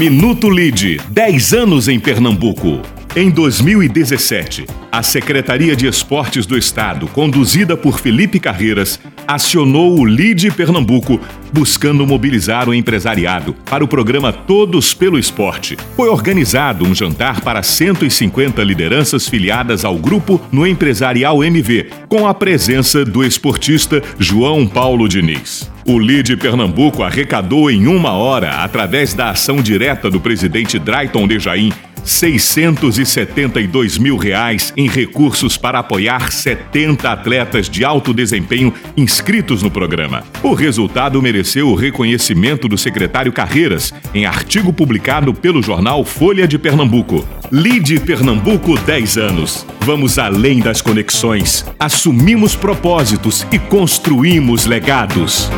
Minuto Lide, 10 anos em Pernambuco. Em 2017, a Secretaria de Esportes do Estado, conduzida por Felipe Carreiras, acionou o LIDE Pernambuco, buscando mobilizar o empresariado para o programa Todos pelo Esporte. Foi organizado um jantar para 150 lideranças filiadas ao grupo no Empresarial MV, com a presença do esportista João Paulo Diniz. O LIDE Pernambuco arrecadou em uma hora, através da ação direta do presidente Drayton Dejaim, 672 mil reais em recursos para apoiar 70 atletas de alto desempenho inscritos no programa. O resultado mereceu o reconhecimento do secretário Carreiras em artigo publicado pelo jornal Folha de Pernambuco. Lide Pernambuco 10 anos. Vamos além das conexões, assumimos propósitos e construímos legados.